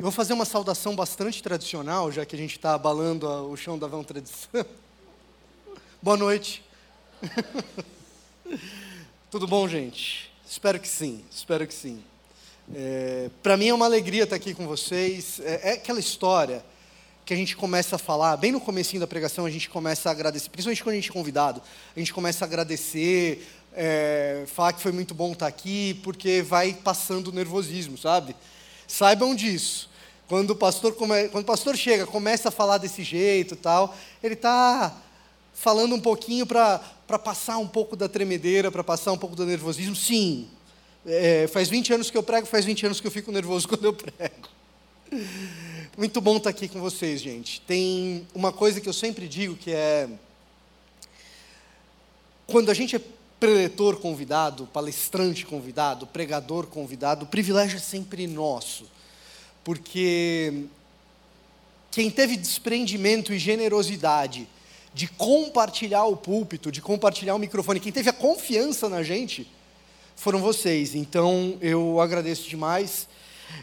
Eu vou fazer uma saudação bastante tradicional, já que a gente está abalando a, o chão da vão tradição. Boa noite. Tudo bom, gente? Espero que sim, espero que sim. É, Para mim é uma alegria estar aqui com vocês. É, é, aquela história que a gente começa a falar, bem no comecinho da pregação, a gente começa a agradecer, principalmente quando a gente é convidado, a gente começa a agradecer, é, falar que foi muito bom estar aqui, porque vai passando o nervosismo, sabe? Saibam disso. Quando o pastor, come... Quando o pastor chega, começa a falar desse jeito tal, ele está falando um pouquinho para passar um pouco da tremedeira, para passar um pouco do nervosismo. Sim, é, faz 20 anos que eu prego, faz 20 anos que eu fico nervoso quando eu prego. Muito bom estar aqui com vocês, gente. Tem uma coisa que eu sempre digo que é. Quando a gente é preletor convidado, palestrante convidado, pregador convidado, o privilégio é sempre nosso porque quem teve desprendimento e generosidade de compartilhar o púlpito, de compartilhar o microfone, quem teve a confiança na gente, foram vocês. Então eu agradeço demais.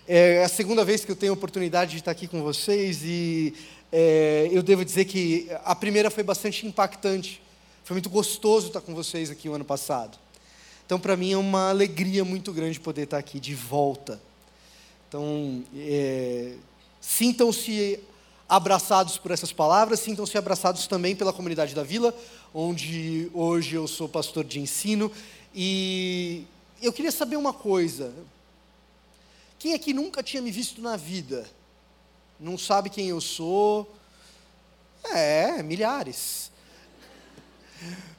É a segunda vez que eu tenho a oportunidade de estar aqui com vocês e é, eu devo dizer que a primeira foi bastante impactante. Foi muito gostoso estar com vocês aqui o ano passado. Então, para mim, é uma alegria muito grande poder estar aqui de volta. Então, é, sintam-se abraçados por essas palavras, sintam-se abraçados também pela comunidade da Vila, onde hoje eu sou pastor de ensino. E eu queria saber uma coisa. Quem aqui nunca tinha me visto na vida? Não sabe quem eu sou? É, milhares.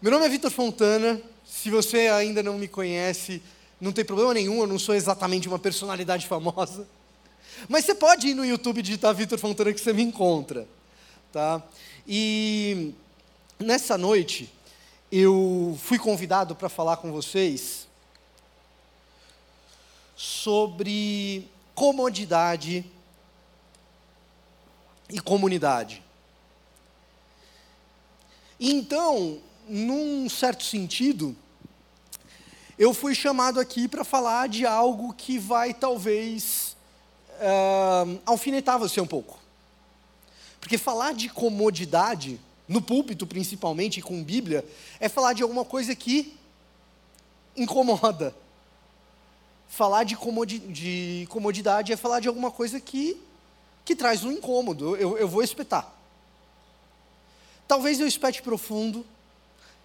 Meu nome é Vitor Fontana. Se você ainda não me conhece, não tem problema nenhum, eu não sou exatamente uma personalidade famosa. Mas você pode ir no YouTube digitar Vitor Fontana que você me encontra. Tá? E nessa noite, eu fui convidado para falar com vocês sobre comodidade e comunidade. Então, num certo sentido, eu fui chamado aqui para falar de algo que vai talvez uh, alfinetar você um pouco. Porque falar de comodidade, no púlpito principalmente, com Bíblia, é falar de alguma coisa que incomoda. Falar de, comodi de comodidade é falar de alguma coisa que, que traz um incômodo. Eu, eu vou espetar. Talvez eu espete profundo,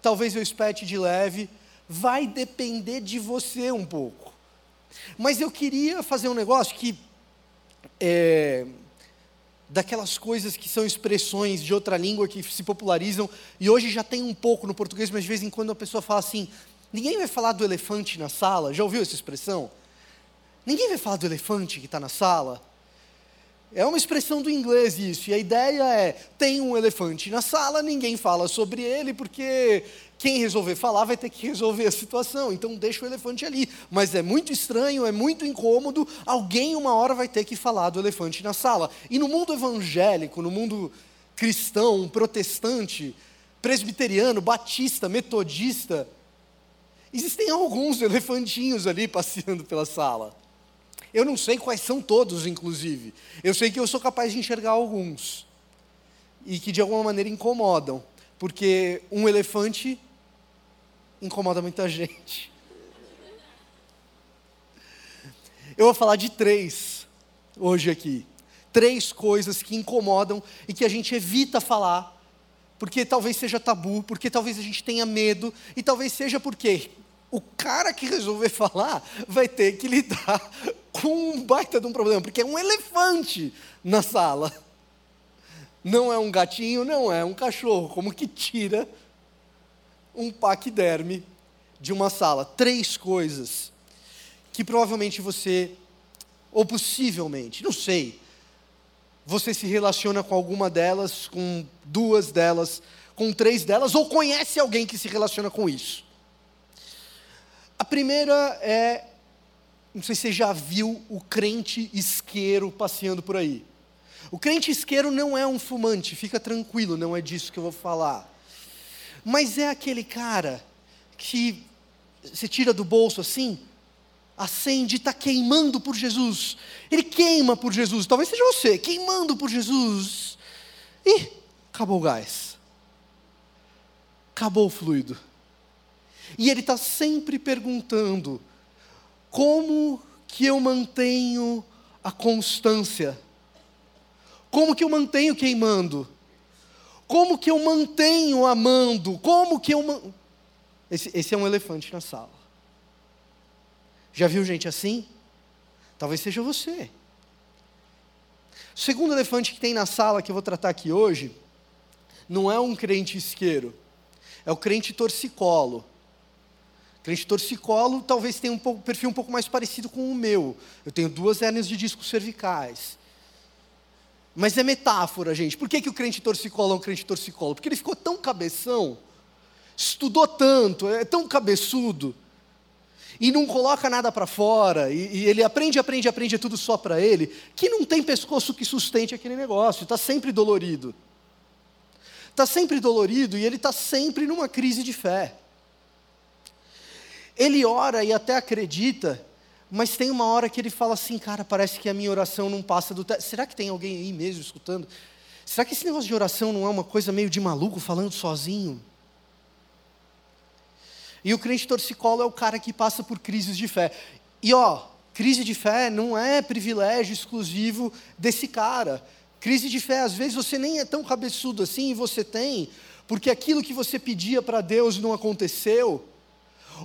talvez eu espete de leve, vai depender de você um pouco. Mas eu queria fazer um negócio que é, daquelas coisas que são expressões de outra língua que se popularizam, e hoje já tem um pouco no português, mas de vez em quando a pessoa fala assim: ninguém vai falar do elefante na sala. Já ouviu essa expressão? Ninguém vai falar do elefante que está na sala. É uma expressão do inglês isso, e a ideia é: tem um elefante na sala, ninguém fala sobre ele, porque quem resolver falar vai ter que resolver a situação, então deixa o elefante ali. Mas é muito estranho, é muito incômodo, alguém uma hora vai ter que falar do elefante na sala. E no mundo evangélico, no mundo cristão, protestante, presbiteriano, batista, metodista, existem alguns elefantinhos ali passeando pela sala. Eu não sei quais são todos, inclusive. Eu sei que eu sou capaz de enxergar alguns. E que de alguma maneira incomodam. Porque um elefante incomoda muita gente. Eu vou falar de três hoje aqui. Três coisas que incomodam e que a gente evita falar, porque talvez seja tabu, porque talvez a gente tenha medo, e talvez seja porque o cara que resolver falar vai ter que lidar com um baita de um problema, porque é um elefante na sala. Não é um gatinho, não é um cachorro. Como que tira um paquiderme de uma sala? Três coisas que provavelmente você, ou possivelmente, não sei, você se relaciona com alguma delas, com duas delas, com três delas, ou conhece alguém que se relaciona com isso. A primeira é, não sei se você já viu o crente isqueiro passeando por aí. O crente isqueiro não é um fumante, fica tranquilo, não é disso que eu vou falar. Mas é aquele cara que você tira do bolso assim, acende, está queimando por Jesus. Ele queima por Jesus. Talvez seja você, queimando por Jesus. E acabou o gás. Acabou o fluido. E ele está sempre perguntando: como que eu mantenho a constância? Como que eu mantenho queimando? Como que eu mantenho amando? Como que eu. Man... Esse, esse é um elefante na sala. Já viu gente assim? Talvez seja você. O segundo elefante que tem na sala que eu vou tratar aqui hoje não é um crente isqueiro, é o crente torcicolo. Crente torcicolo talvez tenha um perfil um pouco mais parecido com o meu. Eu tenho duas hérnias de discos cervicais. Mas é metáfora, gente. Por que, que o crente torcicolo é um crente torcicolo? Porque ele ficou tão cabeção, estudou tanto, é tão cabeçudo, e não coloca nada para fora, e, e, ele aprende, aprende, aprende, é tudo só para ele, que não tem pescoço que sustente aquele negócio, está sempre dolorido. Está sempre dolorido e ele está sempre numa crise de fé. Ele ora e até acredita, mas tem uma hora que ele fala assim, cara, parece que a minha oração não passa do teto. Será que tem alguém aí mesmo escutando? Será que esse negócio de oração não é uma coisa meio de maluco falando sozinho? E o crente torcicolo é o cara que passa por crises de fé. E ó, crise de fé não é privilégio exclusivo desse cara. Crise de fé, às vezes você nem é tão cabeçudo assim e você tem, porque aquilo que você pedia para Deus não aconteceu,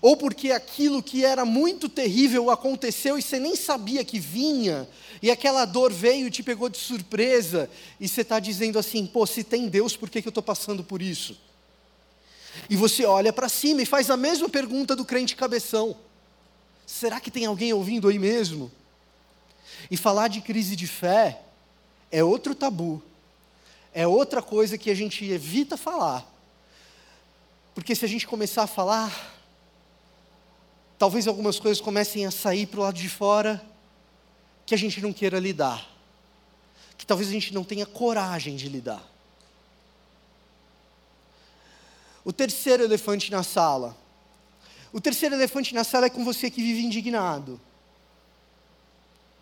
ou porque aquilo que era muito terrível aconteceu e você nem sabia que vinha, e aquela dor veio e te pegou de surpresa, e você está dizendo assim: pô, se tem Deus, por que, que eu estou passando por isso? E você olha para cima e faz a mesma pergunta do crente cabeção: será que tem alguém ouvindo aí mesmo? E falar de crise de fé é outro tabu, é outra coisa que a gente evita falar. Porque se a gente começar a falar, talvez algumas coisas comecem a sair para o lado de fora que a gente não queira lidar, que talvez a gente não tenha coragem de lidar. O terceiro elefante na sala. O terceiro elefante na sala é com você que vive indignado.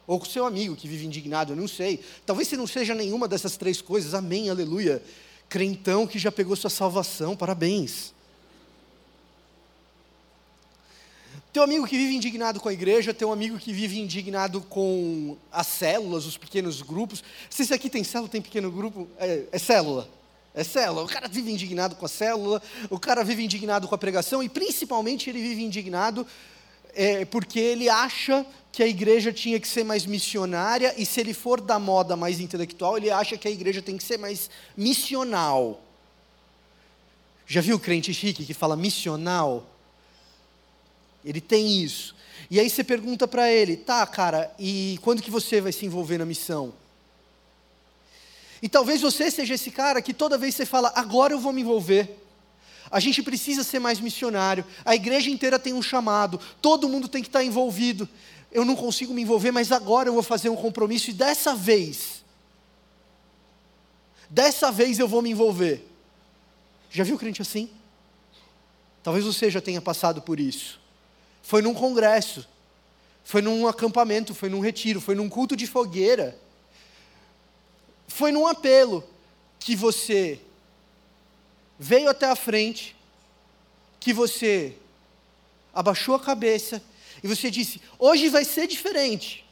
Ou com seu amigo que vive indignado, eu não sei. Talvez você não seja nenhuma dessas três coisas. Amém, aleluia. Crentão que já pegou sua salvação, parabéns. Teu amigo que vive indignado com a igreja, teu amigo que vive indignado com as células, os pequenos grupos. Se esse aqui tem célula, tem pequeno grupo, é, é célula. É célula. O cara vive indignado com a célula, o cara vive indignado com a pregação e principalmente ele vive indignado é, porque ele acha que a igreja tinha que ser mais missionária e se ele for da moda mais intelectual, ele acha que a igreja tem que ser mais missional. Já viu o crente chique que fala missional? Ele tem isso. E aí você pergunta para ele, tá, cara, e quando que você vai se envolver na missão? E talvez você seja esse cara que toda vez você fala, agora eu vou me envolver. A gente precisa ser mais missionário. A igreja inteira tem um chamado. Todo mundo tem que estar envolvido. Eu não consigo me envolver, mas agora eu vou fazer um compromisso e dessa vez, dessa vez eu vou me envolver. Já viu crente assim? Talvez você já tenha passado por isso. Foi num congresso, foi num acampamento, foi num retiro, foi num culto de fogueira foi num apelo que você veio até a frente, que você abaixou a cabeça e você disse: hoje vai ser diferente.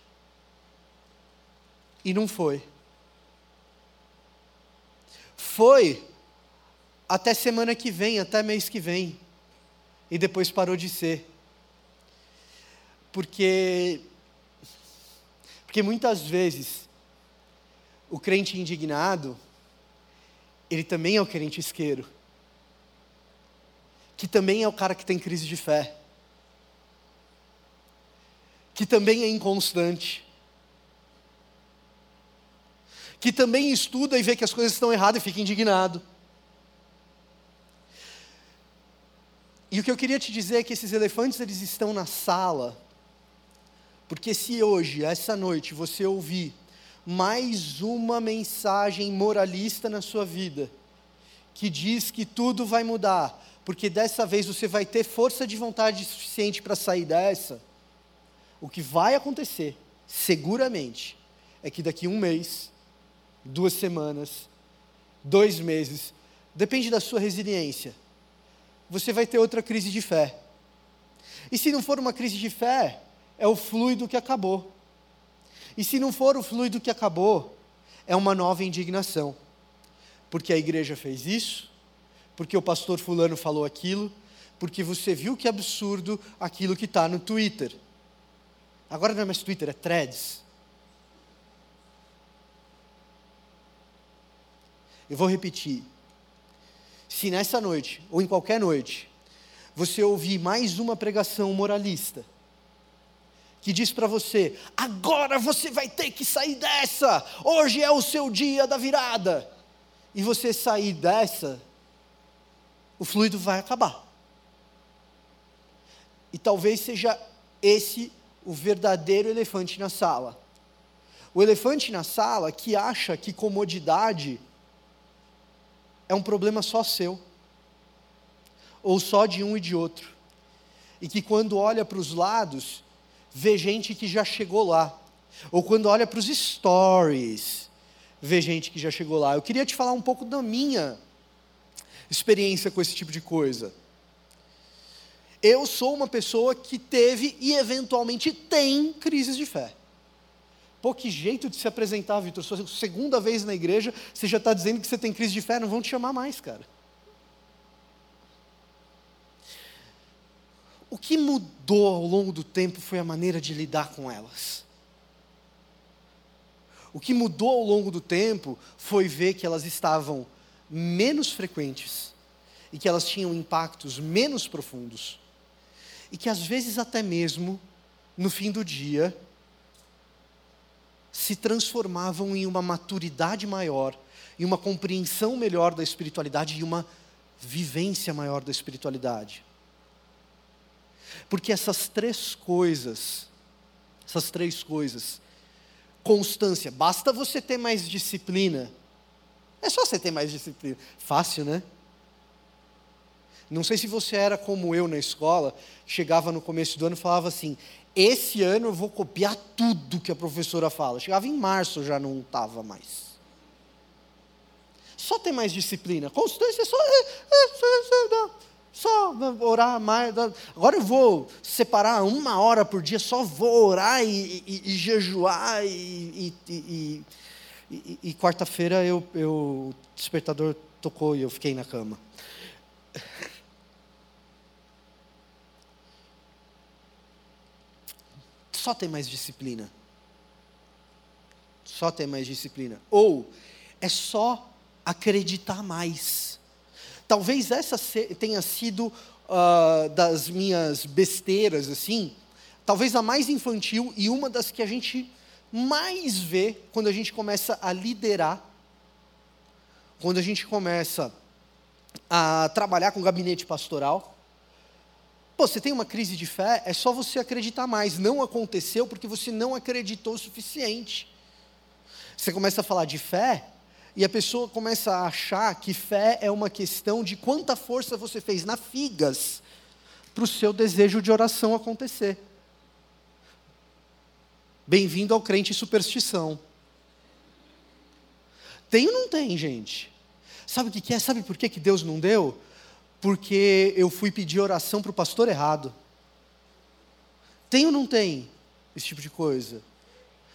E não foi. Foi até semana que vem, até mês que vem. E depois parou de ser. Porque porque muitas vezes o crente indignado, ele também é o crente isqueiro, que também é o cara que tem crise de fé, que também é inconstante, que também estuda e vê que as coisas estão erradas e fica indignado. E o que eu queria te dizer é que esses elefantes eles estão na sala, porque se hoje, essa noite, você ouvir mais uma mensagem moralista na sua vida, que diz que tudo vai mudar, porque dessa vez você vai ter força de vontade suficiente para sair dessa. o que vai acontecer, seguramente, é que daqui um mês, duas semanas, dois meses, depende da sua resiliência, você vai ter outra crise de fé. E se não for uma crise de fé, é o fluido que acabou. E se não for o fluido que acabou, é uma nova indignação. Porque a igreja fez isso, porque o pastor Fulano falou aquilo, porque você viu que absurdo aquilo que está no Twitter. Agora não é mais Twitter, é threads. Eu vou repetir. Se nessa noite, ou em qualquer noite, você ouvir mais uma pregação moralista, que diz para você: agora você vai ter que sair dessa, hoje é o seu dia da virada, e você sair dessa, o fluido vai acabar. E talvez seja esse o verdadeiro elefante na sala. O elefante na sala que acha que comodidade é um problema só seu ou só de um e de outro. E que quando olha para os lados, vê gente que já chegou lá. Ou quando olha para os stories, vê gente que já chegou lá. Eu queria te falar um pouco da minha experiência com esse tipo de coisa. Eu sou uma pessoa que teve e eventualmente tem crises de fé. Pô, que jeito de se apresentar, Vitor. Sua segunda vez na igreja, você já está dizendo que você tem crise de fé, não vão te chamar mais, cara. O que mudou ao longo do tempo foi a maneira de lidar com elas. O que mudou ao longo do tempo foi ver que elas estavam menos frequentes e que elas tinham impactos menos profundos e que às vezes até mesmo no fim do dia se transformavam em uma maturidade maior, em uma compreensão melhor da espiritualidade e uma vivência maior da espiritualidade. Porque essas três coisas, essas três coisas, constância, basta você ter mais disciplina. É só você ter mais disciplina. Fácil, né? Não sei se você era como eu na escola, chegava no começo do ano e falava assim: esse ano eu vou copiar tudo que a professora fala. Chegava em março, já não estava mais. Só ter mais disciplina. Constância é só. Só orar mais. Agora eu vou separar uma hora por dia, só vou orar e, e, e jejuar. E, e quarta-feira eu, eu, o despertador tocou e eu fiquei na cama. Só ter mais disciplina. Só ter mais disciplina. Ou é só acreditar mais. Talvez essa tenha sido uh, das minhas besteiras, assim, talvez a mais infantil e uma das que a gente mais vê quando a gente começa a liderar, quando a gente começa a trabalhar com gabinete pastoral. Pô, você tem uma crise de fé, é só você acreditar mais. Não aconteceu porque você não acreditou o suficiente. Você começa a falar de fé, e a pessoa começa a achar que fé é uma questão de quanta força você fez na figas para o seu desejo de oração acontecer. Bem-vindo ao crente superstição. Tem ou não tem, gente? Sabe o que é? Sabe por que Deus não deu? Porque eu fui pedir oração para o pastor errado. Tem ou não tem esse tipo de coisa?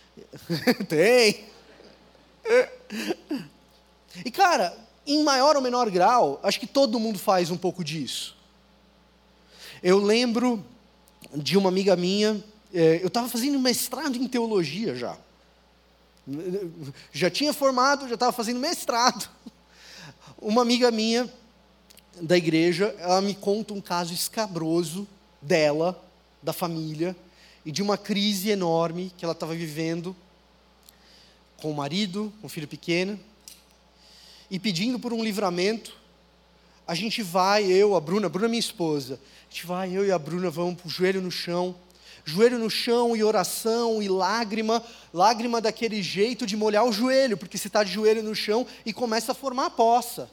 tem. E cara, em maior ou menor grau, acho que todo mundo faz um pouco disso. Eu lembro de uma amiga minha, é, eu estava fazendo mestrado em teologia já. Já tinha formado, já estava fazendo mestrado. Uma amiga minha da igreja, ela me conta um caso escabroso dela, da família, e de uma crise enorme que ela estava vivendo com o marido, com o filho pequeno, e pedindo por um livramento. A gente vai, eu, a Bruna, a Bruna é minha esposa, a gente vai, eu e a Bruna, vamos para o joelho no chão, joelho no chão e oração e lágrima, lágrima daquele jeito de molhar o joelho, porque você está de joelho no chão e começa a formar a poça.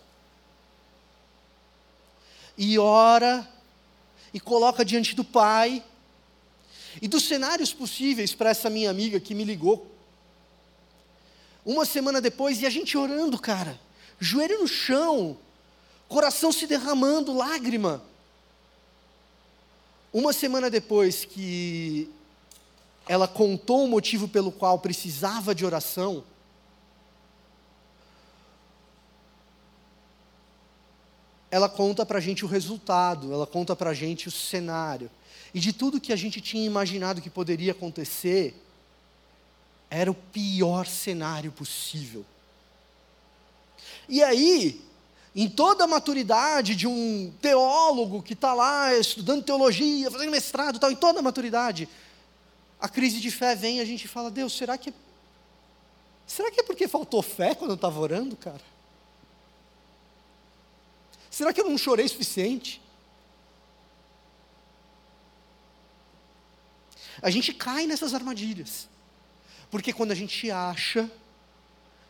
E ora, e coloca diante do Pai, E dos cenários possíveis para essa minha amiga que me ligou. Uma semana depois, e a gente orando, cara, joelho no chão, coração se derramando, lágrima. Uma semana depois que ela contou o motivo pelo qual precisava de oração, ela conta para a gente o resultado, ela conta para a gente o cenário. E de tudo que a gente tinha imaginado que poderia acontecer, era o pior cenário possível. E aí, em toda a maturidade de um teólogo que está lá estudando teologia, fazendo mestrado, tal, em toda a maturidade, a crise de fé vem e a gente fala: Deus, será que será que é porque faltou fé quando eu estava orando, cara? Será que eu não chorei o suficiente? A gente cai nessas armadilhas. Porque quando a gente acha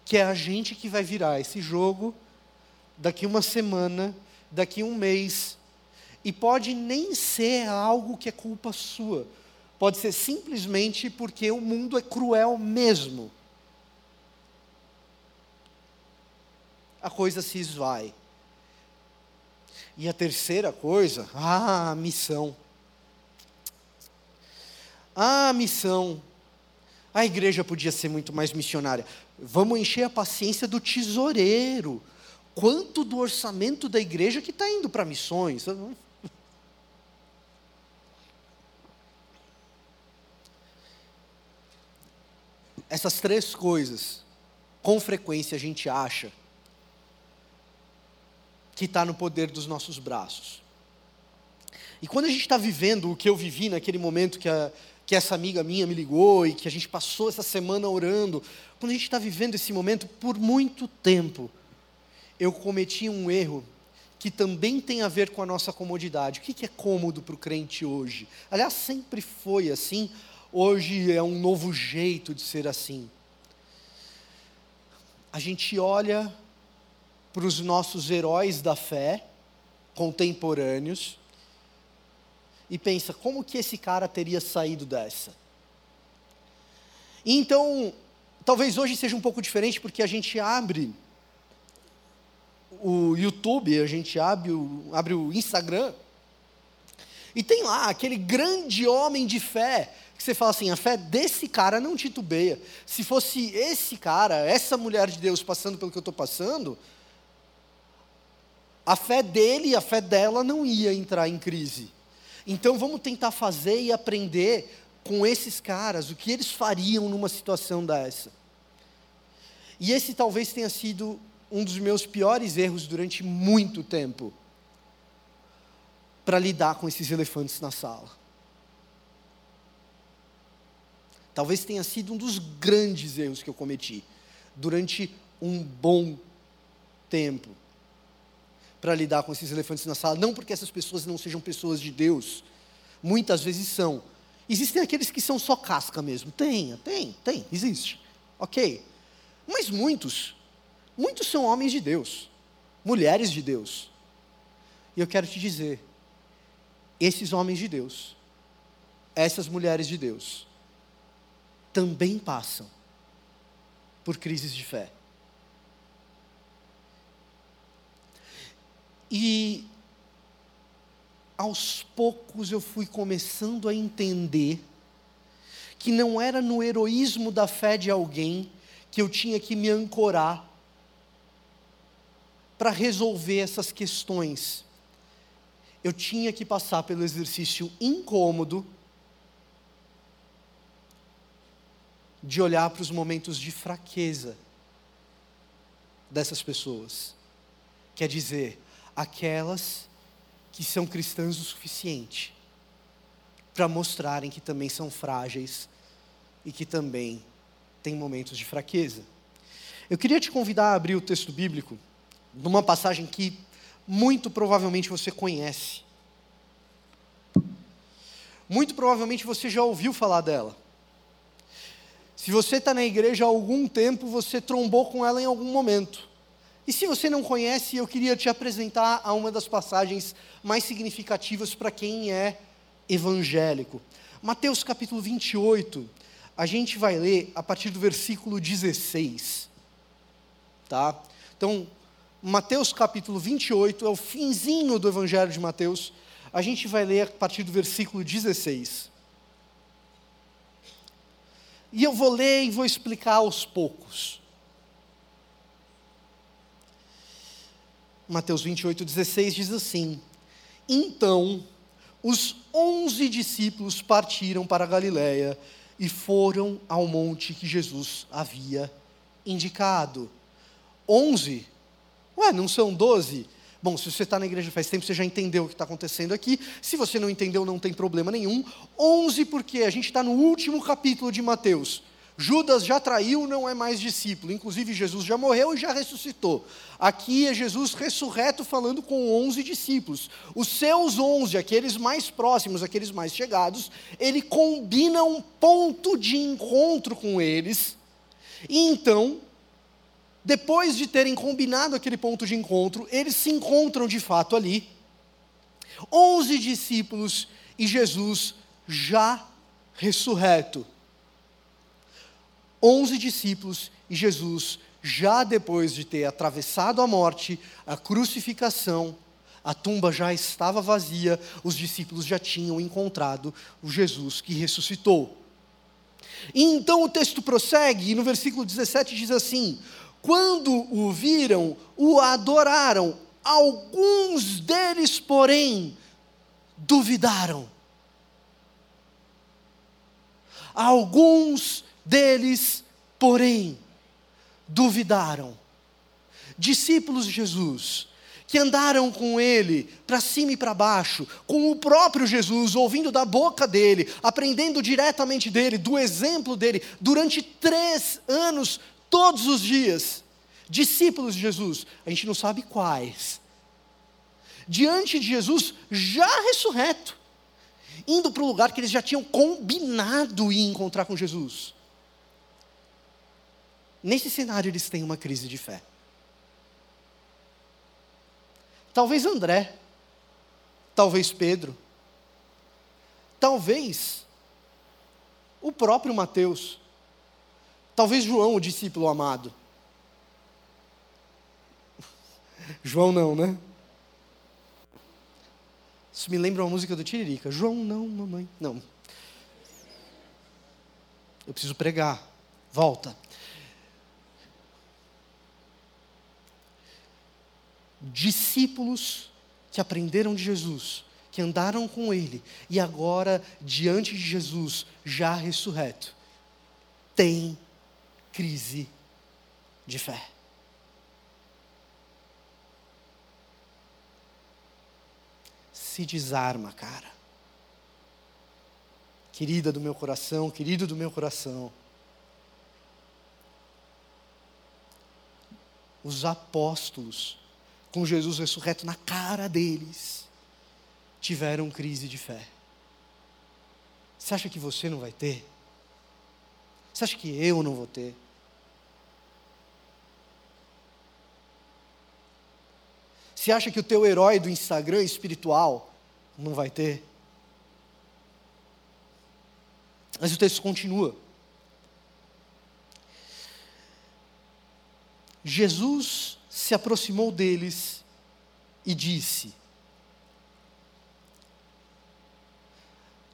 que é a gente que vai virar esse jogo, daqui uma semana, daqui um mês, e pode nem ser algo que é culpa sua, pode ser simplesmente porque o mundo é cruel mesmo. A coisa se esvai. E a terceira coisa, ah, a missão. Ah, a missão. A igreja podia ser muito mais missionária. Vamos encher a paciência do tesoureiro. Quanto do orçamento da igreja que está indo para missões? Essas três coisas, com frequência a gente acha que está no poder dos nossos braços. E quando a gente está vivendo o que eu vivi naquele momento que, a, que essa amiga minha me ligou e que a gente passou essa semana orando, quando a gente está vivendo esse momento por muito tempo, eu cometi um erro que também tem a ver com a nossa comodidade. O que é cômodo para o crente hoje? Aliás, sempre foi assim, hoje é um novo jeito de ser assim. A gente olha para os nossos heróis da fé contemporâneos e pensa como que esse cara teria saído dessa. Então, talvez hoje seja um pouco diferente porque a gente abre o YouTube, a gente abre o, abre o Instagram e tem lá aquele grande homem de fé que você fala assim, a fé desse cara não titubeia. Se fosse esse cara, essa mulher de Deus passando pelo que eu estou passando, a fé dele a fé dela não ia entrar em crise. Então vamos tentar fazer e aprender com esses caras o que eles fariam numa situação dessa. E esse talvez tenha sido um dos meus piores erros durante muito tempo para lidar com esses elefantes na sala. Talvez tenha sido um dos grandes erros que eu cometi durante um bom tempo para lidar com esses elefantes na sala. Não porque essas pessoas não sejam pessoas de Deus, muitas vezes são. Existem aqueles que são só casca mesmo. Tem, tem, tem, existe. Ok. Mas muitos, muitos são homens de Deus, mulheres de Deus. E eu quero te dizer, esses homens de Deus, essas mulheres de Deus, também passam por crises de fé. E aos poucos eu fui começando a entender que não era no heroísmo da fé de alguém que eu tinha que me ancorar para resolver essas questões. Eu tinha que passar pelo exercício incômodo de olhar para os momentos de fraqueza dessas pessoas. Quer dizer, aquelas que são cristãs o suficiente para mostrarem que também são frágeis e que também têm momentos de fraqueza. Eu queria te convidar a abrir o texto bíblico numa passagem que muito provavelmente você conhece. Muito provavelmente você já ouviu falar dela. Se você está na igreja há algum tempo, você trombou com ela em algum momento. E se você não conhece, eu queria te apresentar a uma das passagens mais significativas para quem é evangélico. Mateus capítulo 28, a gente vai ler a partir do versículo 16. Tá? Então, Mateus capítulo 28 é o finzinho do Evangelho de Mateus. A gente vai ler a partir do versículo 16. E eu vou ler e vou explicar aos poucos. Mateus 28, 16 diz assim: Então os onze discípulos partiram para a Galiléia e foram ao monte que Jesus havia indicado. Onze? Ué, não são doze? Bom, se você está na igreja faz tempo, você já entendeu o que está acontecendo aqui. Se você não entendeu, não tem problema nenhum. Onze, porque a gente está no último capítulo de Mateus. Judas já traiu, não é mais discípulo. Inclusive, Jesus já morreu e já ressuscitou. Aqui é Jesus ressurreto falando com onze discípulos. Os seus onze, aqueles mais próximos, aqueles mais chegados, ele combina um ponto de encontro com eles. E então, depois de terem combinado aquele ponto de encontro, eles se encontram de fato ali. Onze discípulos e Jesus já ressurreto onze discípulos e Jesus, já depois de ter atravessado a morte, a crucificação, a tumba já estava vazia, os discípulos já tinham encontrado o Jesus que ressuscitou. E então o texto prossegue, e no versículo 17 diz assim: Quando o viram, o adoraram, alguns deles, porém, duvidaram. Alguns deles, porém, duvidaram. Discípulos de Jesus, que andaram com ele para cima e para baixo, com o próprio Jesus, ouvindo da boca dele, aprendendo diretamente dele, do exemplo dele, durante três anos, todos os dias. Discípulos de Jesus, a gente não sabe quais. Diante de Jesus, já ressurreto, indo para o lugar que eles já tinham combinado ir encontrar com Jesus. Nesse cenário, eles têm uma crise de fé. Talvez André, talvez Pedro, talvez o próprio Mateus, talvez João, o discípulo amado. João não, né? Isso me lembra uma música do Tiririca. João não, mamãe. Não. Eu preciso pregar. Volta. Discípulos que aprenderam de Jesus, que andaram com Ele e agora, diante de Jesus, já ressurreto, tem crise de fé. Se desarma, cara. Querida do meu coração, querido do meu coração. Os apóstolos com Jesus ressurreto na cara deles, tiveram crise de fé. Você acha que você não vai ter? Você acha que eu não vou ter? Você acha que o teu herói do Instagram espiritual não vai ter? Mas o texto continua. Jesus se aproximou deles e disse: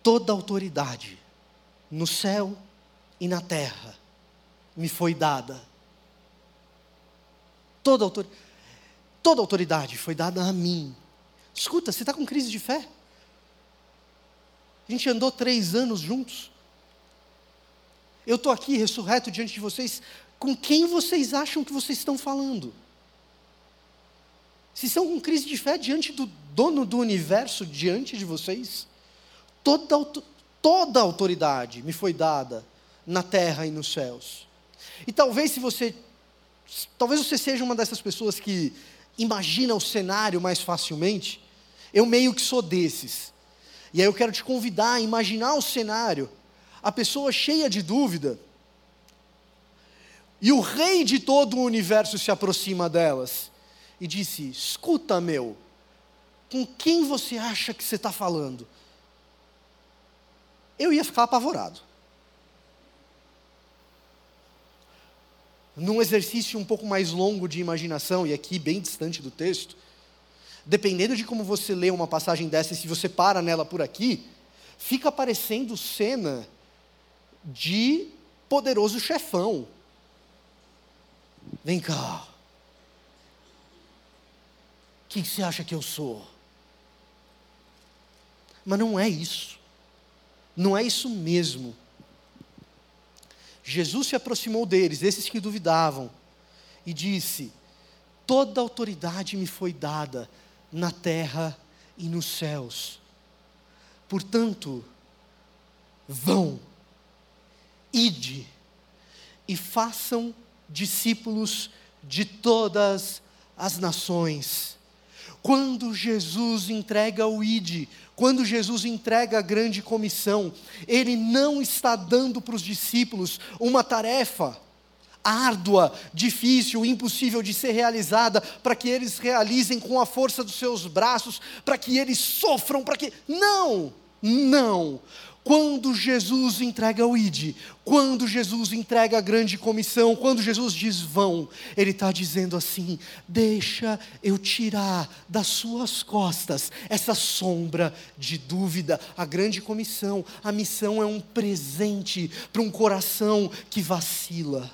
Toda autoridade no céu e na terra me foi dada. Toda, autor... Toda autoridade foi dada a mim. Escuta, você está com crise de fé? A gente andou três anos juntos. Eu estou aqui ressurreto diante de vocês. Com quem vocês acham que vocês estão falando? Se estão com crise de fé diante do dono do universo, diante de vocês, toda, toda a autoridade me foi dada na terra e nos céus. E talvez se você, talvez você seja uma dessas pessoas que imagina o cenário mais facilmente, eu meio que sou desses. E aí eu quero te convidar a imaginar o cenário, a pessoa cheia de dúvida, e o rei de todo o universo se aproxima delas e disse: Escuta, meu, com quem você acha que você está falando? eu ia ficar apavorado. Num exercício um pouco mais longo de imaginação, e aqui bem distante do texto, dependendo de como você lê uma passagem dessa, e se você para nela por aqui, fica aparecendo cena de poderoso chefão. Vem cá. Quem você acha que eu sou? Mas não é isso. Não é isso mesmo. Jesus se aproximou deles, esses que duvidavam, e disse: Toda autoridade me foi dada na terra e nos céus. Portanto, vão, ide e façam discípulos de todas as nações. Quando Jesus entrega o ide, quando Jesus entrega a grande comissão, Ele não está dando para os discípulos uma tarefa árdua, difícil, impossível de ser realizada, para que eles realizem com a força dos seus braços, para que eles sofram, para que. Não! Não! Quando Jesus entrega o ID, quando Jesus entrega a grande comissão, quando Jesus diz vão, Ele está dizendo assim: deixa eu tirar das suas costas essa sombra de dúvida. A grande comissão, a missão é um presente para um coração que vacila.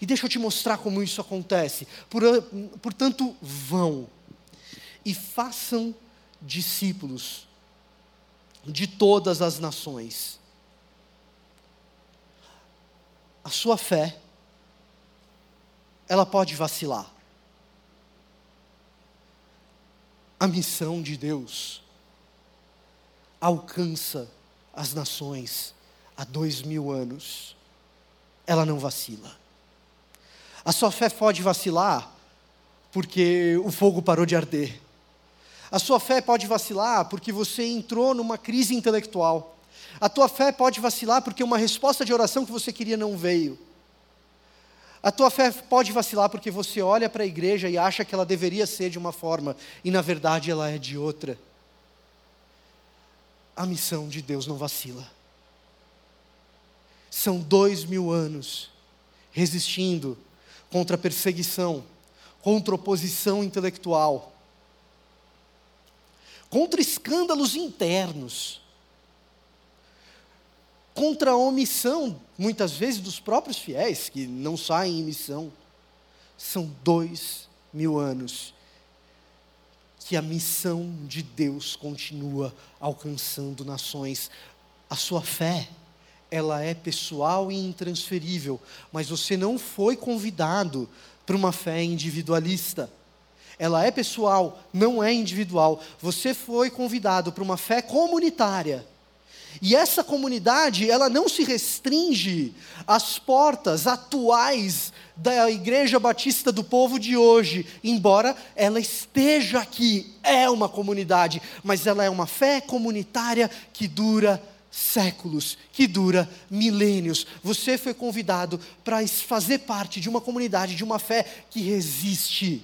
E deixa eu te mostrar como isso acontece. Portanto, vão e façam discípulos de todas as nações. A sua fé, ela pode vacilar. A missão de Deus alcança as nações há dois mil anos. Ela não vacila. A sua fé pode vacilar porque o fogo parou de arder. A sua fé pode vacilar porque você entrou numa crise intelectual. A tua fé pode vacilar porque uma resposta de oração que você queria não veio. A tua fé pode vacilar porque você olha para a igreja e acha que ela deveria ser de uma forma e na verdade ela é de outra. A missão de Deus não vacila. São dois mil anos resistindo contra perseguição, contra oposição intelectual contra escândalos internos, contra a omissão, muitas vezes, dos próprios fiéis, que não saem em missão. São dois mil anos que a missão de Deus continua alcançando nações. A sua fé, ela é pessoal e intransferível, mas você não foi convidado para uma fé individualista ela é pessoal, não é individual. Você foi convidado para uma fé comunitária. E essa comunidade, ela não se restringe às portas atuais da Igreja Batista do Povo de hoje, embora ela esteja aqui, é uma comunidade, mas ela é uma fé comunitária que dura séculos, que dura milênios. Você foi convidado para fazer parte de uma comunidade, de uma fé que resiste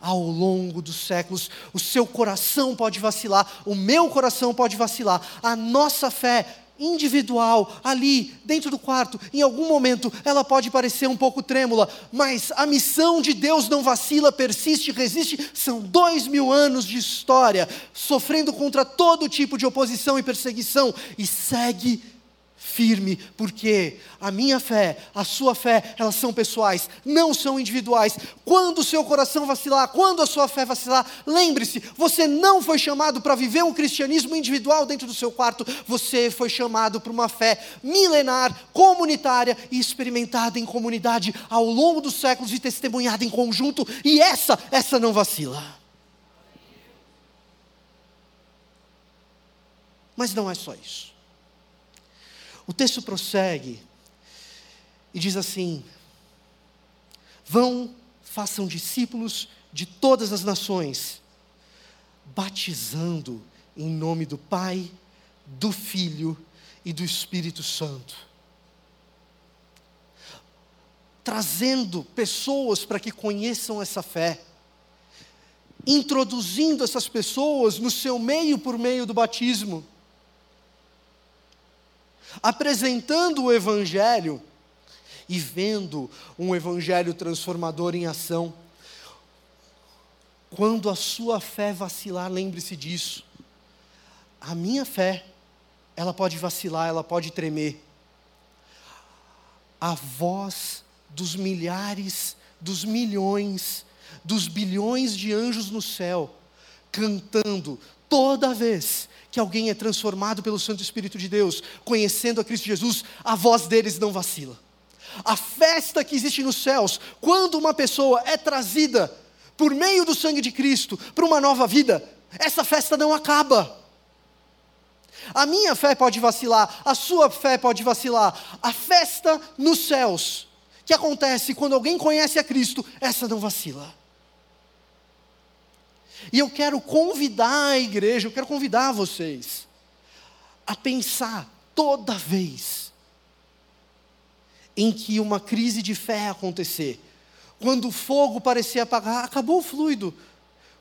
ao longo dos séculos. O seu coração pode vacilar, o meu coração pode vacilar, a nossa fé individual, ali, dentro do quarto, em algum momento, ela pode parecer um pouco trêmula, mas a missão de Deus não vacila, persiste, resiste. São dois mil anos de história, sofrendo contra todo tipo de oposição e perseguição, e segue firme, porque a minha fé, a sua fé, elas são pessoais, não são individuais. Quando o seu coração vacilar, quando a sua fé vacilar, lembre-se, você não foi chamado para viver um cristianismo individual dentro do seu quarto, você foi chamado para uma fé milenar, comunitária e experimentada em comunidade ao longo dos séculos e testemunhada em conjunto, e essa, essa não vacila. Mas não é só isso. O texto prossegue e diz assim: Vão, façam discípulos de todas as nações, batizando em nome do Pai, do Filho e do Espírito Santo. Trazendo pessoas para que conheçam essa fé, introduzindo essas pessoas no seu meio por meio do batismo apresentando o Evangelho e vendo um Evangelho transformador em ação. Quando a sua fé vacilar, lembre-se disso. A minha fé, ela pode vacilar, ela pode tremer. A voz dos milhares, dos milhões, dos bilhões de anjos no céu, cantando toda vez que alguém é transformado pelo Santo Espírito de Deus, conhecendo a Cristo Jesus, a voz deles não vacila. A festa que existe nos céus, quando uma pessoa é trazida por meio do sangue de Cristo para uma nova vida, essa festa não acaba. A minha fé pode vacilar, a sua fé pode vacilar. A festa nos céus, que acontece quando alguém conhece a Cristo, essa não vacila. E eu quero convidar a igreja, eu quero convidar vocês a pensar toda vez em que uma crise de fé acontecer, quando o fogo parecer apagar, acabou o fluido.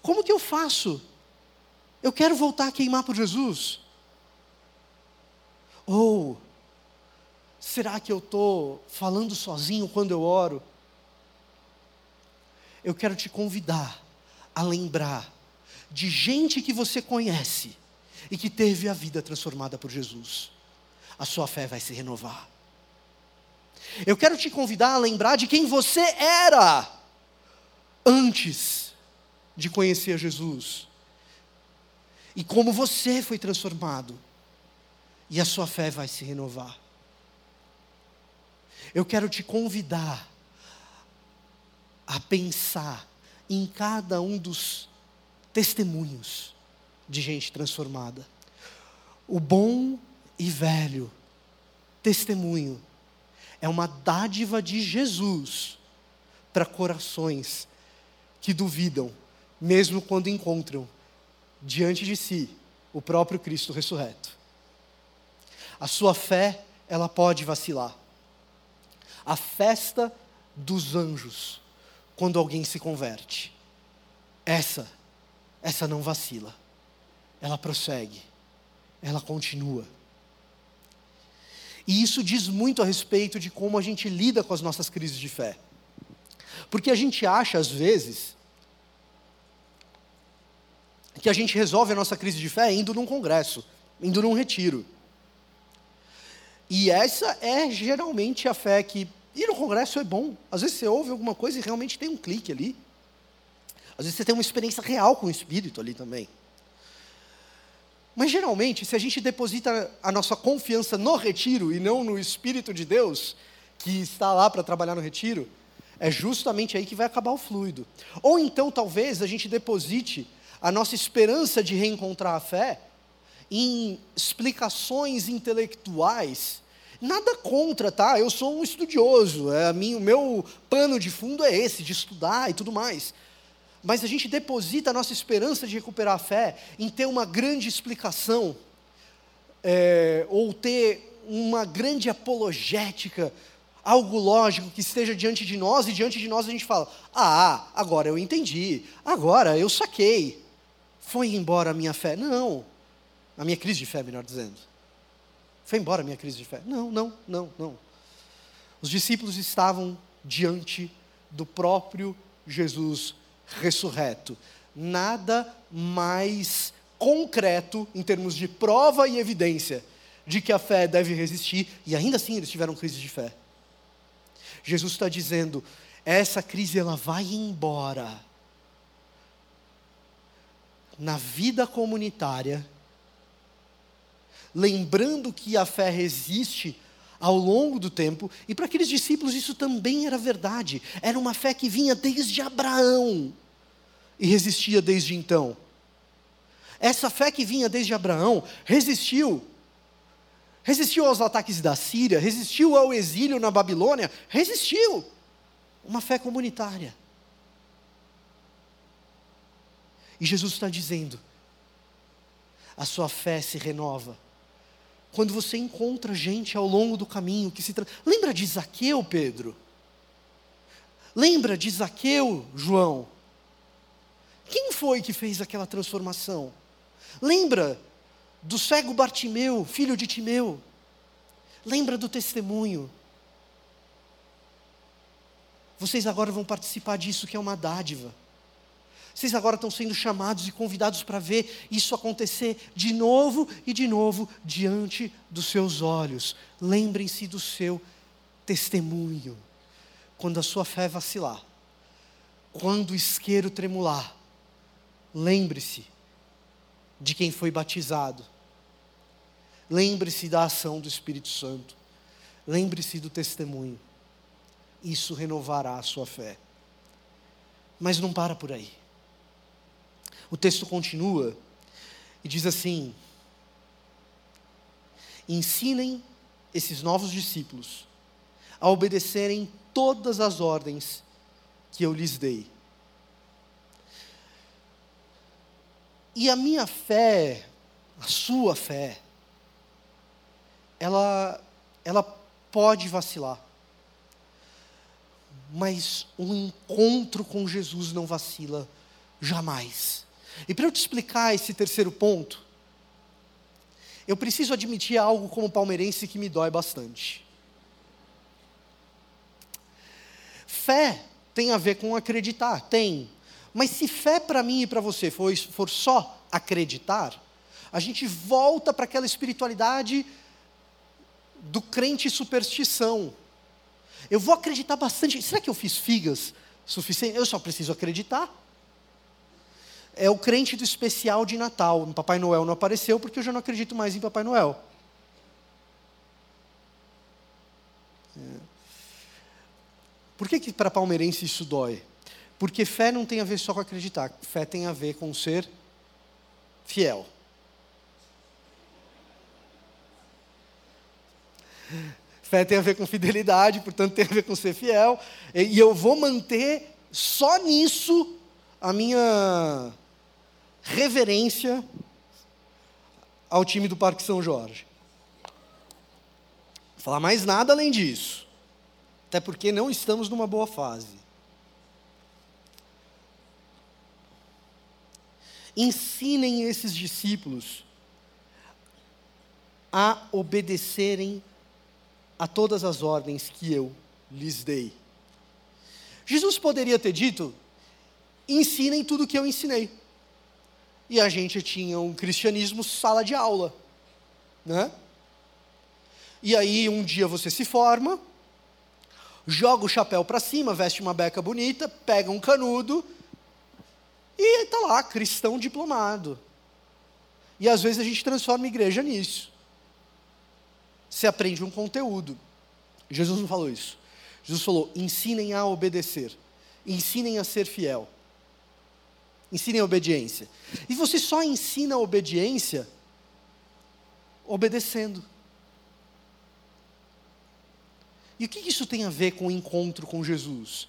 Como que eu faço? Eu quero voltar a queimar por Jesus? Ou será que eu estou falando sozinho quando eu oro? Eu quero te convidar a lembrar de gente que você conhece e que teve a vida transformada por Jesus. A sua fé vai se renovar. Eu quero te convidar a lembrar de quem você era antes de conhecer Jesus. E como você foi transformado. E a sua fé vai se renovar. Eu quero te convidar a pensar em cada um dos testemunhos de gente transformada. O bom e velho testemunho é uma dádiva de Jesus para corações que duvidam, mesmo quando encontram diante de si o próprio Cristo ressurreto. A sua fé, ela pode vacilar. A festa dos anjos, quando alguém se converte. Essa, essa não vacila. Ela prossegue. Ela continua. E isso diz muito a respeito de como a gente lida com as nossas crises de fé. Porque a gente acha, às vezes, que a gente resolve a nossa crise de fé indo num congresso, indo num retiro. E essa é geralmente a fé que ir no congresso é bom. Às vezes você ouve alguma coisa e realmente tem um clique ali. Às vezes você tem uma experiência real com o Espírito ali também. Mas geralmente, se a gente deposita a nossa confiança no retiro e não no Espírito de Deus, que está lá para trabalhar no retiro, é justamente aí que vai acabar o fluido. Ou então, talvez, a gente deposite a nossa esperança de reencontrar a fé em explicações intelectuais. Nada contra, tá? Eu sou um estudioso, é, mim, o meu pano de fundo é esse, de estudar e tudo mais mas a gente deposita a nossa esperança de recuperar a fé em ter uma grande explicação, é, ou ter uma grande apologética, algo lógico que esteja diante de nós, e diante de nós a gente fala: Ah, agora eu entendi, agora eu saquei, foi embora a minha fé. Não, a minha crise de fé, melhor dizendo. Foi embora a minha crise de fé. Não, não, não, não. Os discípulos estavam diante do próprio Jesus ressurreto. Nada mais concreto em termos de prova e evidência de que a fé deve resistir, e ainda assim eles tiveram crise de fé. Jesus está dizendo: essa crise ela vai embora. Na vida comunitária, lembrando que a fé resiste ao longo do tempo, e para aqueles discípulos isso também era verdade. Era uma fé que vinha desde Abraão e resistia desde então. Essa fé que vinha desde Abraão resistiu. Resistiu aos ataques da Síria, resistiu ao exílio na Babilônia, resistiu. Uma fé comunitária. E Jesus está dizendo: a sua fé se renova quando você encontra gente ao longo do caminho que se tra... lembra de Zaqueu, Pedro? Lembra de Zaqueu, João? Quem foi que fez aquela transformação? Lembra do cego Bartimeu, filho de Timeu? Lembra do testemunho. Vocês agora vão participar disso que é uma dádiva. Vocês agora estão sendo chamados e convidados para ver isso acontecer de novo e de novo diante dos seus olhos. Lembrem-se do seu testemunho. Quando a sua fé vacilar, quando o isqueiro tremular, lembre-se de quem foi batizado. Lembre-se da ação do Espírito Santo. Lembre-se do testemunho isso renovará a sua fé. Mas não para por aí. O texto continua e diz assim: Ensinem esses novos discípulos a obedecerem todas as ordens que eu lhes dei. E a minha fé, a sua fé, ela, ela pode vacilar mas um encontro com Jesus não vacila jamais. E para eu te explicar esse terceiro ponto, eu preciso admitir algo como palmeirense que me dói bastante. Fé tem a ver com acreditar, tem. Mas se fé para mim e para você for, for só acreditar, a gente volta para aquela espiritualidade do crente superstição. Eu vou acreditar bastante. Será que eu fiz figas suficiente? Eu só preciso acreditar. É o crente do especial de Natal. Papai Noel não apareceu porque eu já não acredito mais em Papai Noel. É. Por que, que para palmeirense isso dói? Porque fé não tem a ver só com acreditar. Fé tem a ver com ser fiel. Fé tem a ver com fidelidade, portanto tem a ver com ser fiel. E eu vou manter só nisso a minha reverência ao time do Parque São Jorge. Vou falar mais nada além disso. Até porque não estamos numa boa fase. Ensinem esses discípulos a obedecerem a todas as ordens que eu lhes dei. Jesus poderia ter dito: ensinem tudo o que eu ensinei. E a gente tinha um cristianismo sala de aula, né? E aí um dia você se forma, joga o chapéu para cima, veste uma beca bonita, pega um canudo e está lá, cristão diplomado. E às vezes a gente transforma a igreja nisso se aprende um conteúdo. Jesus não falou isso. Jesus falou: ensinem a obedecer, ensinem a ser fiel, ensinem obediência. E você só ensina obediência obedecendo. E o que isso tem a ver com o encontro com Jesus?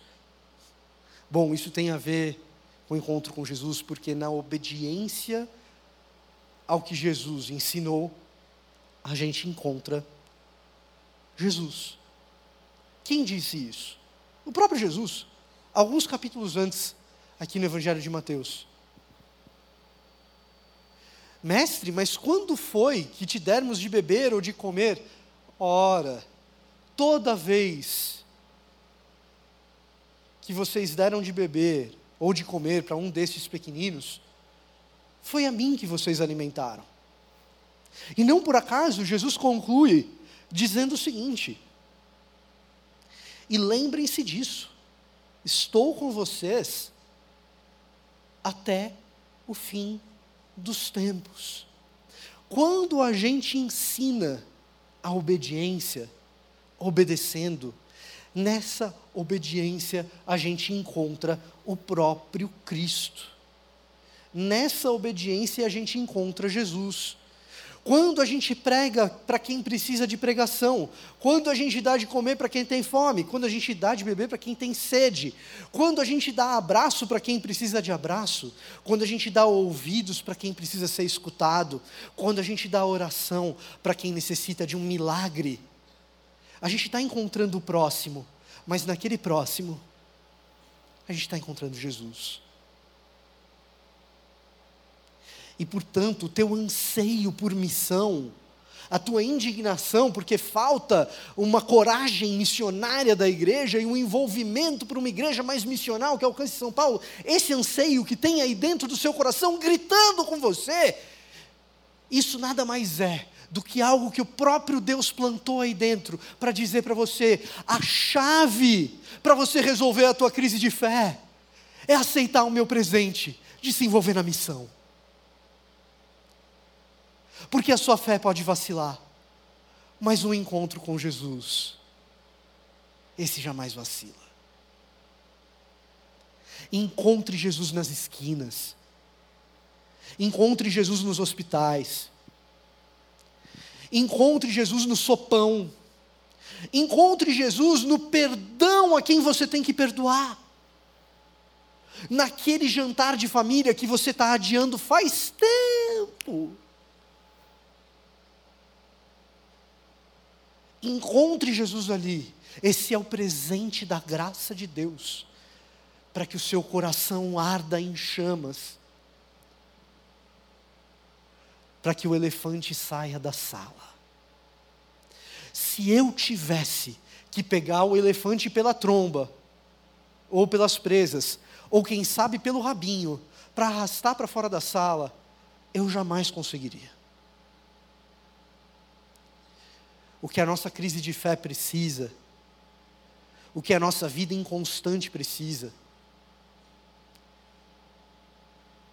Bom, isso tem a ver com o encontro com Jesus, porque na obediência ao que Jesus ensinou, a gente encontra Jesus. Quem disse isso? O próprio Jesus, alguns capítulos antes, aqui no Evangelho de Mateus. Mestre, mas quando foi que te dermos de beber ou de comer? Ora, toda vez que vocês deram de beber ou de comer para um desses pequeninos, foi a mim que vocês alimentaram. E não por acaso Jesus conclui dizendo o seguinte: E lembrem-se disso, estou com vocês até o fim dos tempos. Quando a gente ensina a obediência, obedecendo, nessa obediência a gente encontra o próprio Cristo. Nessa obediência a gente encontra Jesus. Quando a gente prega para quem precisa de pregação, quando a gente dá de comer para quem tem fome, quando a gente dá de beber para quem tem sede, quando a gente dá abraço para quem precisa de abraço, quando a gente dá ouvidos para quem precisa ser escutado, quando a gente dá oração para quem necessita de um milagre, a gente está encontrando o próximo, mas naquele próximo, a gente está encontrando Jesus. E, portanto, o teu anseio por missão, a tua indignação, porque falta uma coragem missionária da igreja e um envolvimento para uma igreja mais missional que alcance São Paulo, esse anseio que tem aí dentro do seu coração gritando com você, isso nada mais é do que algo que o próprio Deus plantou aí dentro para dizer para você: a chave para você resolver a tua crise de fé é aceitar o meu presente de se envolver na missão. Porque a sua fé pode vacilar, mas o encontro com Jesus, esse jamais vacila. Encontre Jesus nas esquinas, encontre Jesus nos hospitais, encontre Jesus no sopão, encontre Jesus no perdão a quem você tem que perdoar. Naquele jantar de família que você está adiando faz tempo. Encontre Jesus ali. Esse é o presente da graça de Deus, para que o seu coração arda em chamas, para que o elefante saia da sala. Se eu tivesse que pegar o elefante pela tromba, ou pelas presas, ou quem sabe pelo rabinho, para arrastar para fora da sala, eu jamais conseguiria. O que a nossa crise de fé precisa, o que a nossa vida inconstante precisa,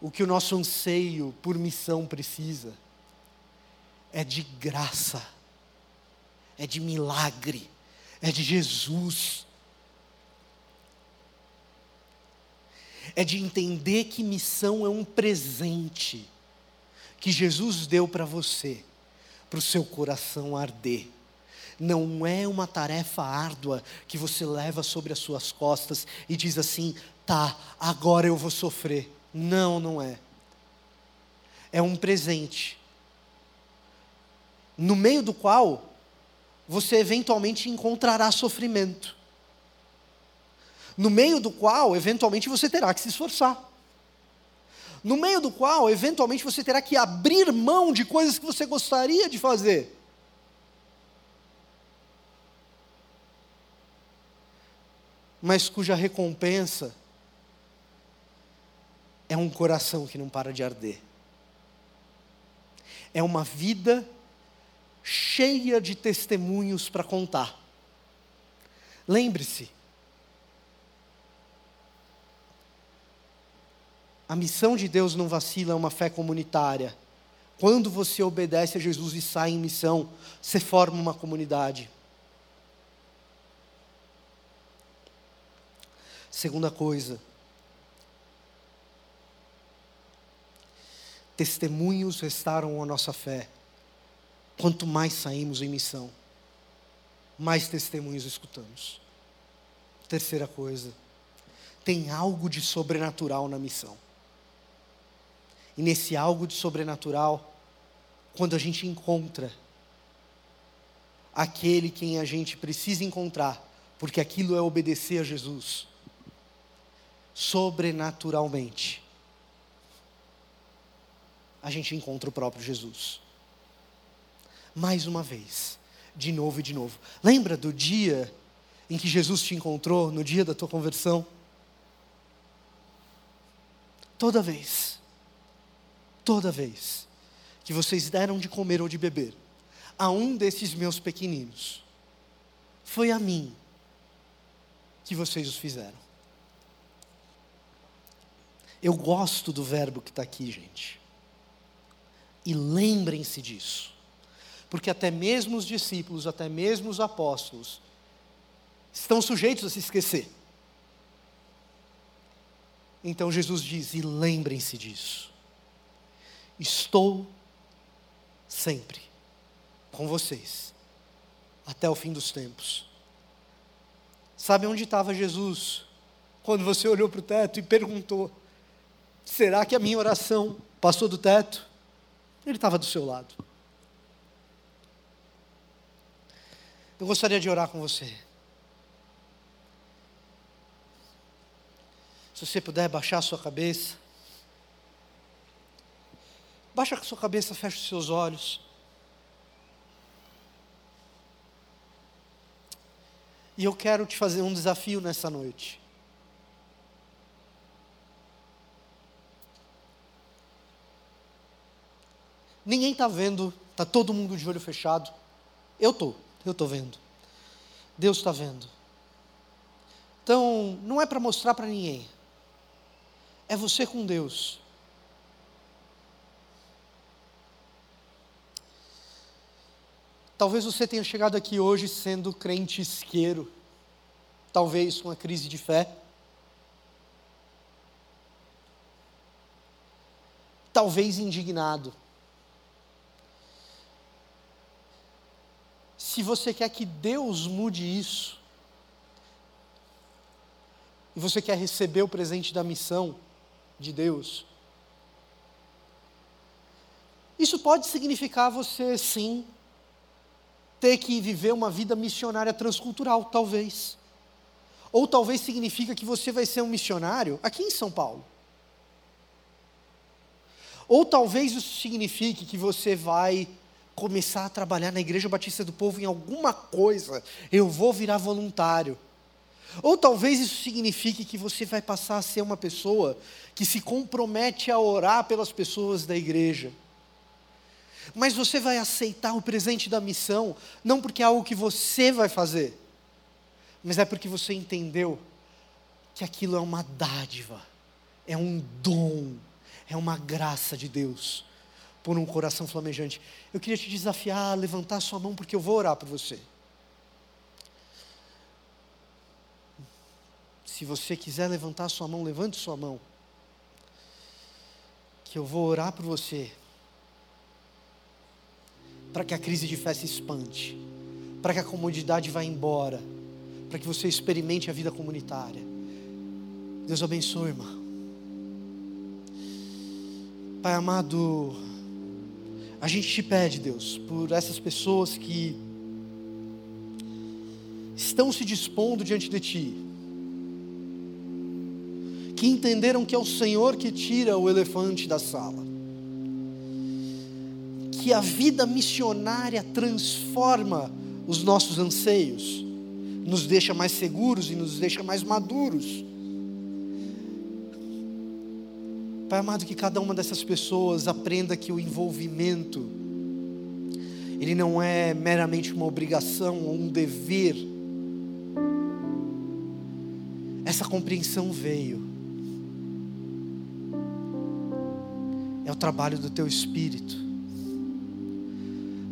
o que o nosso anseio por missão precisa, é de graça, é de milagre, é de Jesus é de entender que missão é um presente que Jesus deu para você, para o seu coração arder. Não é uma tarefa árdua que você leva sobre as suas costas e diz assim: tá, agora eu vou sofrer. Não, não é. É um presente, no meio do qual você eventualmente encontrará sofrimento no meio do qual, eventualmente, você terá que se esforçar. No meio do qual, eventualmente, você terá que abrir mão de coisas que você gostaria de fazer. Mas cuja recompensa é um coração que não para de arder. É uma vida cheia de testemunhos para contar. Lembre-se, A missão de Deus não vacila, é uma fé comunitária. Quando você obedece a Jesus e sai em missão, você forma uma comunidade. Segunda coisa, testemunhos restaram a nossa fé. Quanto mais saímos em missão, mais testemunhos escutamos. Terceira coisa, tem algo de sobrenatural na missão. E nesse algo de sobrenatural, quando a gente encontra aquele quem a gente precisa encontrar, porque aquilo é obedecer a Jesus, sobrenaturalmente, a gente encontra o próprio Jesus. Mais uma vez, de novo e de novo. Lembra do dia em que Jesus te encontrou, no dia da tua conversão? Toda vez toda vez que vocês deram de comer ou de beber a um desses meus pequeninos, foi a mim que vocês os fizeram. Eu gosto do verbo que está aqui, gente. E lembrem-se disso. Porque até mesmo os discípulos, até mesmo os apóstolos, estão sujeitos a se esquecer. Então Jesus diz: e lembrem-se disso. Estou sempre com vocês, até o fim dos tempos. Sabe onde estava Jesus quando você olhou para o teto e perguntou: Será que a minha oração passou do teto? Ele estava do seu lado. Eu gostaria de orar com você. Se você puder baixar a sua cabeça, baixa a sua cabeça, fecha os seus olhos. E eu quero te fazer um desafio nessa noite. Ninguém está vendo, está todo mundo de olho fechado. Eu estou, eu estou vendo. Deus está vendo. Então, não é para mostrar para ninguém. É você com Deus. Talvez você tenha chegado aqui hoje sendo crente isqueiro, talvez com uma crise de fé. Talvez indignado. Se você quer que Deus mude isso, e você quer receber o presente da missão de Deus, isso pode significar você, sim, ter que viver uma vida missionária transcultural, talvez. Ou talvez significa que você vai ser um missionário aqui em São Paulo. Ou talvez isso signifique que você vai começar a trabalhar na Igreja Batista do Povo em alguma coisa. Eu vou virar voluntário. Ou talvez isso signifique que você vai passar a ser uma pessoa que se compromete a orar pelas pessoas da igreja. Mas você vai aceitar o presente da missão, não porque é algo que você vai fazer, mas é porque você entendeu que aquilo é uma dádiva, é um dom, é uma graça de Deus por um coração flamejante. Eu queria te desafiar a levantar sua mão, porque eu vou orar por você. Se você quiser levantar sua mão, levante sua mão. Que eu vou orar por você para que a crise de fé se expande, para que a comodidade vá embora, para que você experimente a vida comunitária. Deus abençoe, irmão. Pai amado, a gente te pede, Deus, por essas pessoas que estão se dispondo diante de Ti, que entenderam que é o Senhor que tira o elefante da sala que a vida missionária transforma os nossos anseios, nos deixa mais seguros e nos deixa mais maduros. Pai amado, que cada uma dessas pessoas aprenda que o envolvimento, ele não é meramente uma obrigação ou um dever. Essa compreensão veio. É o trabalho do Teu Espírito.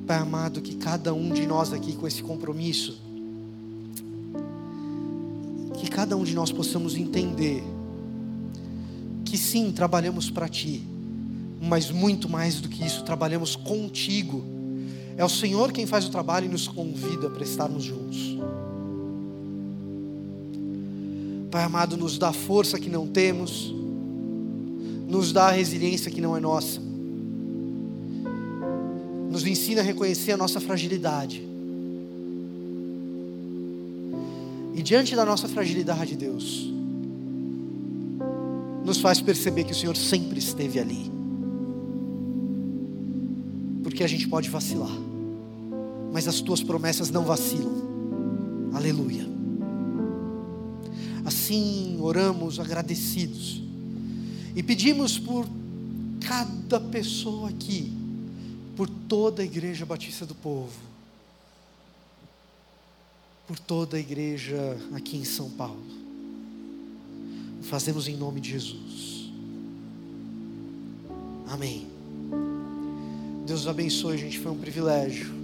Pai amado, que cada um de nós aqui com esse compromisso, que cada um de nós possamos entender que sim, trabalhamos para Ti, mas muito mais do que isso, trabalhamos contigo. É o Senhor quem faz o trabalho e nos convida para estarmos juntos. Pai amado, nos dá força que não temos, nos dá a resiliência que não é nossa nos ensina a reconhecer a nossa fragilidade. E diante da nossa fragilidade, Deus, nos faz perceber que o Senhor sempre esteve ali. Porque a gente pode vacilar, mas as tuas promessas não vacilam. Aleluia. Assim oramos agradecidos e pedimos por cada pessoa aqui por toda a Igreja Batista do Povo, por toda a igreja aqui em São Paulo. Fazemos em nome de Jesus. Amém. Deus abençoe, gente. Foi um privilégio.